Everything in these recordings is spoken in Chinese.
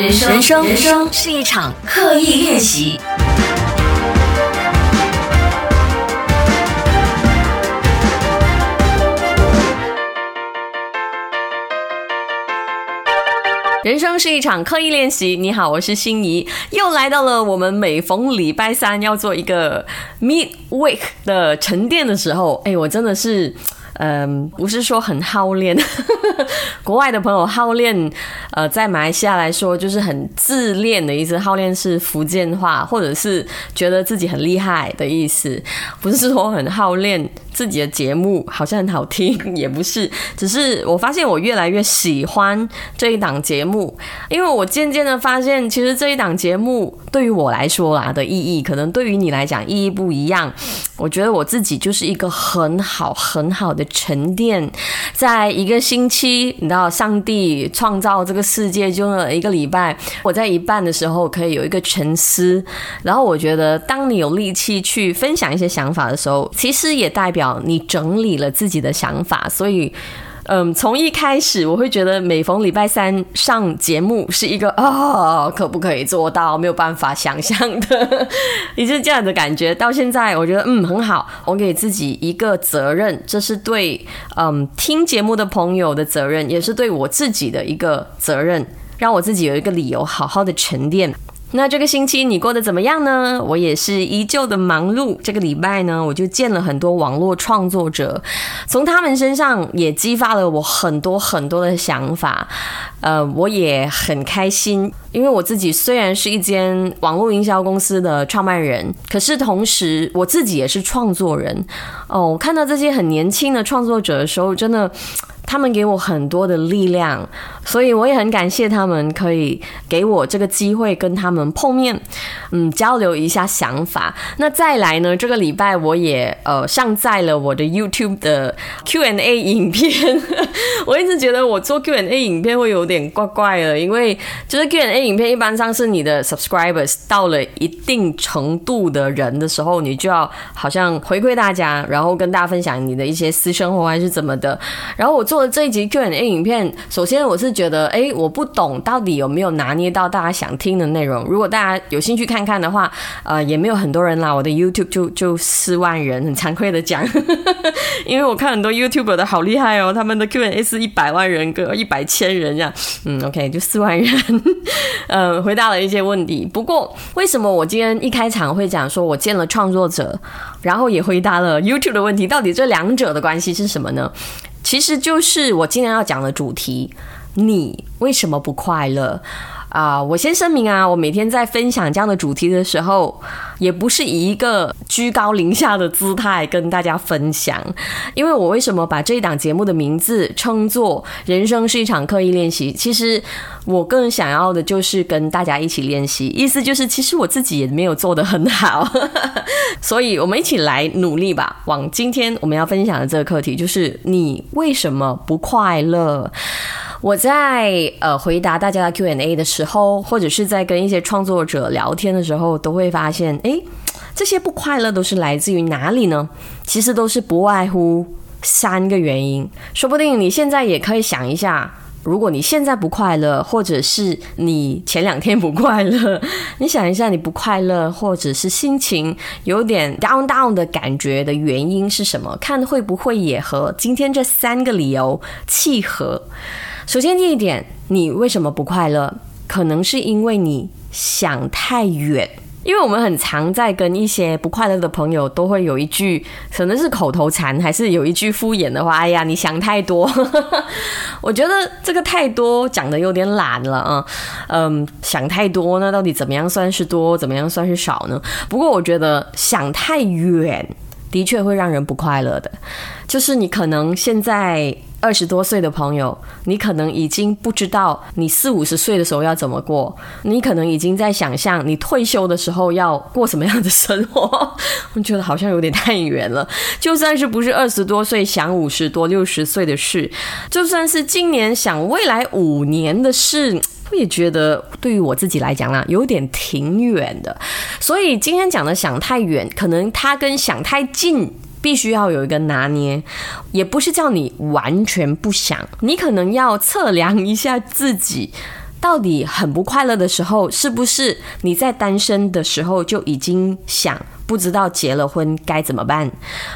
人生，人生，人生是一场刻意练习。人生是一场刻意练习。你好，我是心仪，又来到了我们每逢礼拜三要做一个 mid week 的沉淀的时候。哎，我真的是。嗯，不是说很好练，国外的朋友好练，呃，在马来西亚来说就是很自恋的意思。好练是福建话，或者是觉得自己很厉害的意思，不是说很好练。自己的节目好像很好听，也不是，只是我发现我越来越喜欢这一档节目，因为我渐渐的发现，其实这一档节目对于我来说啦的意义，可能对于你来讲意义不一样。我觉得我自己就是一个很好很好的沉淀，在一个星期，你知道，上帝创造这个世界就了一个礼拜，我在一半的时候可以有一个沉思，然后我觉得，当你有力气去分享一些想法的时候，其实也代表。你整理了自己的想法，所以，嗯，从一开始我会觉得每逢礼拜三上节目是一个啊，可不可以做到？没有办法想象的，也是这样的感觉。到现在，我觉得嗯很好，我给自己一个责任，这是对嗯听节目的朋友的责任，也是对我自己的一个责任，让我自己有一个理由好好的沉淀。那这个星期你过得怎么样呢？我也是依旧的忙碌。这个礼拜呢，我就见了很多网络创作者，从他们身上也激发了我很多很多的想法。呃，我也很开心，因为我自己虽然是一间网络营销公司的创办人，可是同时我自己也是创作人。哦，我看到这些很年轻的创作者的时候，真的。他们给我很多的力量，所以我也很感谢他们可以给我这个机会跟他们碰面，嗯，交流一下想法。那再来呢，这个礼拜我也呃上载了我的 YouTube 的 Q&A 影片。我一直觉得我做 Q&A 影片会有点怪怪的，因为就是 Q&A 影片一般上是你的 subscribers 到了一定程度的人的时候，你就要好像回馈大家，然后跟大家分享你的一些私生活还是怎么的。然后我做。这一集 Q&A 影片，首先我是觉得，哎，我不懂到底有没有拿捏到大家想听的内容。如果大家有兴趣看看的话，呃，也没有很多人啦。我的 YouTube 就就四万人，很惭愧的讲，因为我看很多 YouTube 的好厉害哦，他们的 Q&A 是一百万人个一百千人这样。嗯，OK，就四万人，嗯，回答了一些问题。不过，为什么我今天一开场会讲说我见了创作者，然后也回答了 YouTube 的问题？到底这两者的关系是什么呢？其实就是我今天要讲的主题，你为什么不快乐？啊？我先声明啊，我每天在分享这样的主题的时候，也不是以一个居高临下的姿态跟大家分享。因为我为什么把这一档节目的名字称作“人生是一场刻意练习”？其实我更想要的就是跟大家一起练习，意思就是其实我自己也没有做得很好。所以，我们一起来努力吧。往今天我们要分享的这个课题，就是你为什么不快乐？我在呃回答大家的 Q&A 的时候，或者是在跟一些创作者聊天的时候，都会发现，哎，这些不快乐都是来自于哪里呢？其实都是不外乎三个原因。说不定你现在也可以想一下。如果你现在不快乐，或者是你前两天不快乐，你想一下，你不快乐，或者是心情有点 down down 的感觉的原因是什么？看会不会也和今天这三个理由契合？首先第一点，你为什么不快乐？可能是因为你想太远。因为我们很常在跟一些不快乐的朋友，都会有一句可能是口头禅，还是有一句敷衍的话。哎呀，你想太多。我觉得这个太多讲的有点懒了啊。嗯，想太多，那到底怎么样算是多？怎么样算是少呢？不过我觉得想太远的确会让人不快乐的。就是你可能现在。二十多岁的朋友，你可能已经不知道你四五十岁的时候要怎么过，你可能已经在想象你退休的时候要过什么样的生活。我觉得好像有点太远了。就算是不是二十多岁想五十多、六十岁的事，就算是今年想未来五年的事，我也觉得对于我自己来讲啦，有点挺远的。所以今天讲的想太远，可能它跟想太近。必须要有一个拿捏，也不是叫你完全不想，你可能要测量一下自己到底很不快乐的时候，是不是你在单身的时候就已经想不知道结了婚该怎么办，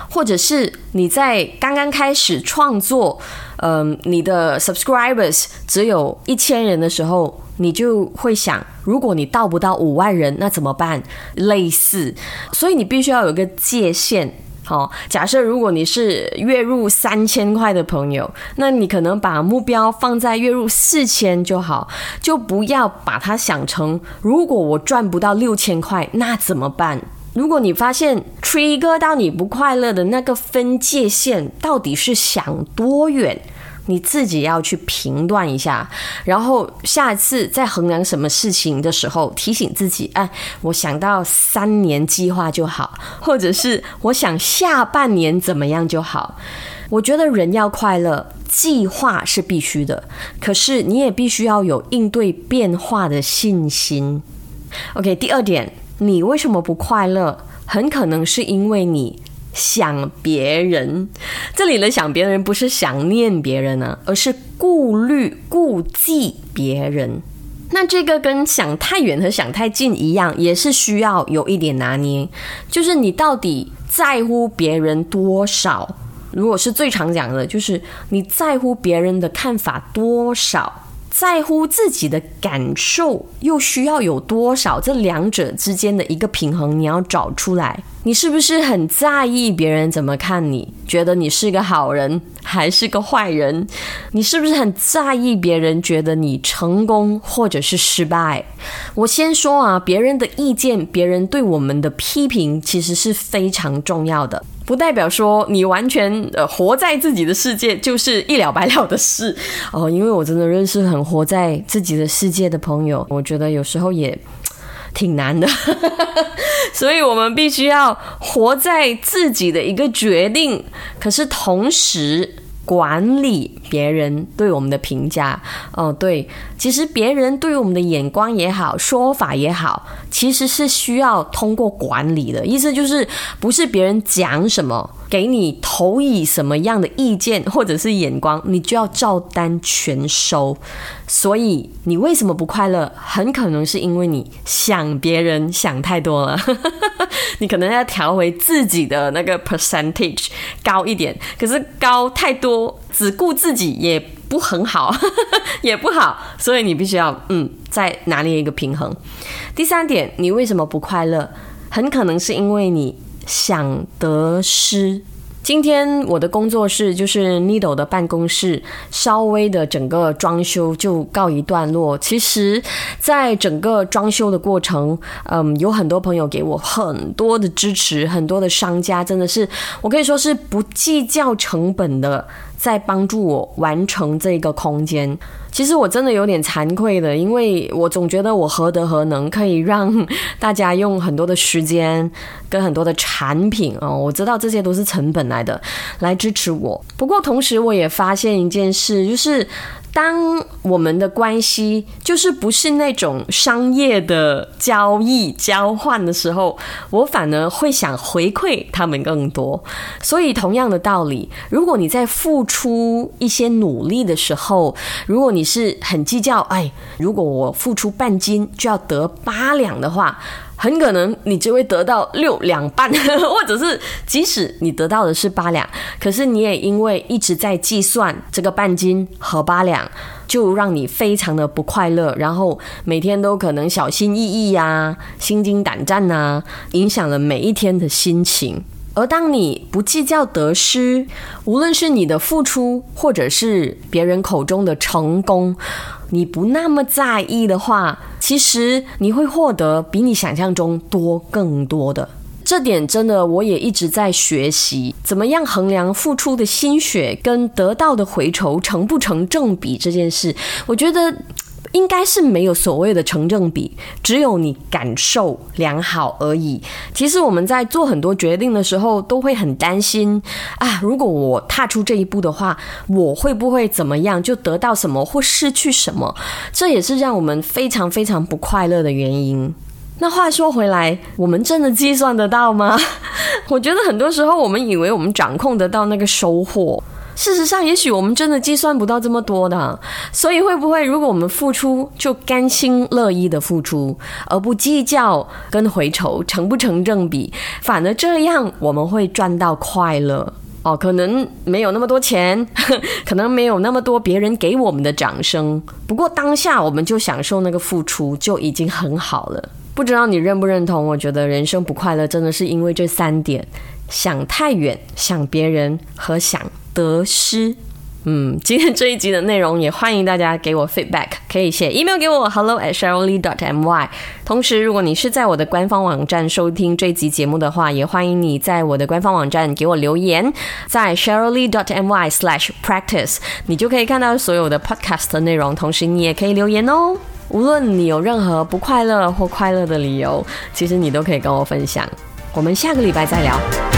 或者是你在刚刚开始创作，嗯，你的 subscribers 只有一千人的时候，你就会想，如果你到不到五万人，那怎么办？类似，所以你必须要有一个界限。哦，假设如果你是月入三千块的朋友，那你可能把目标放在月入四千就好，就不要把它想成如果我赚不到六千块，那怎么办？如果你发现吹一个到你不快乐的那个分界线到底是想多远？你自己要去评断一下，然后下一次在衡量什么事情的时候，提醒自己：哎，我想到三年计划就好，或者是我想下半年怎么样就好。我觉得人要快乐，计划是必须的，可是你也必须要有应对变化的信心。OK，第二点，你为什么不快乐？很可能是因为你。想别人，这里的想别人不是想念别人呢，而是顾虑、顾忌别人。那这个跟想太远和想太近一样，也是需要有一点拿捏。就是你到底在乎别人多少？如果是最常讲的，就是你在乎别人的看法多少。在乎自己的感受，又需要有多少？这两者之间的一个平衡，你要找出来。你是不是很在意别人怎么看你？觉得你是个好人还是个坏人？你是不是很在意别人觉得你成功或者是失败？我先说啊，别人的意见，别人对我们的批评，其实是非常重要的。不代表说你完全呃活在自己的世界就是一了百了的事哦，因为我真的认识很活在自己的世界的朋友，我觉得有时候也挺难的，所以我们必须要活在自己的一个决定，可是同时。管理别人对我们的评价，哦，对，其实别人对我们的眼光也好，说法也好，其实是需要通过管理的。意思就是，不是别人讲什么。给你投以什么样的意见或者是眼光，你就要照单全收。所以你为什么不快乐？很可能是因为你想别人想太多了。你可能要调回自己的那个 percentage 高一点，可是高太多，只顾自己也不很好，也不好。所以你必须要嗯，再拿捏一个平衡。第三点，你为什么不快乐？很可能是因为你。想得失。今天我的工作室就是 Needle 的办公室，稍微的整个装修就告一段落。其实，在整个装修的过程，嗯，有很多朋友给我很多的支持，很多的商家真的是，我可以说是不计较成本的。在帮助我完成这个空间，其实我真的有点惭愧的，因为我总觉得我何德何能，可以让大家用很多的时间跟很多的产品哦，我知道这些都是成本来的，来支持我。不过同时我也发现一件事，就是。当我们的关系就是不是那种商业的交易交换的时候，我反而会想回馈他们更多。所以同样的道理，如果你在付出一些努力的时候，如果你是很计较，哎，如果我付出半斤就要得八两的话。很可能你就会得到六两半，或者是即使你得到的是八两，可是你也因为一直在计算这个半斤和八两，就让你非常的不快乐，然后每天都可能小心翼翼呀，心惊胆战呐，影响了每一天的心情。而当你不计较得失，无论是你的付出，或者是别人口中的成功。你不那么在意的话，其实你会获得比你想象中多更多的。这点真的，我也一直在学习，怎么样衡量付出的心血跟得到的回酬成不成正比这件事，我觉得。应该是没有所谓的成正比，只有你感受良好而已。其实我们在做很多决定的时候，都会很担心啊，如果我踏出这一步的话，我会不会怎么样，就得到什么或失去什么？这也是让我们非常非常不快乐的原因。那话说回来，我们真的计算得到吗？我觉得很多时候，我们以为我们掌控得到那个收获。事实上，也许我们真的计算不到这么多的。所以，会不会如果我们付出，就甘心乐意的付出，而不计较跟回酬成不成正比，反而这样我们会赚到快乐哦？可能没有那么多钱，可能没有那么多别人给我们的掌声，不过当下我们就享受那个付出，就已经很好了。不知道你认不认同？我觉得人生不快乐，真的是因为这三点：想太远、想别人和想得失。嗯，今天这一集的内容也欢迎大家给我 feedback，可以写 email 给我 hello at sherylee dot my。同时，如果你是在我的官方网站收听这集节目的话，也欢迎你在我的官方网站给我留言，在 sheryllee dot my slash practice，你就可以看到所有的 podcast 的内容。同时，你也可以留言哦。无论你有任何不快乐或快乐的理由，其实你都可以跟我分享。我们下个礼拜再聊。